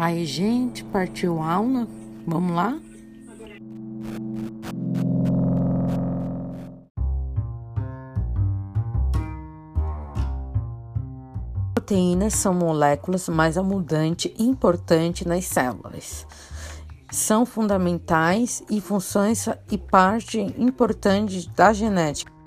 Aí, gente, partiu a aula? Vamos lá? Proteínas são moléculas mais abundantes e importantes nas células. São fundamentais e funções e parte importante da genética.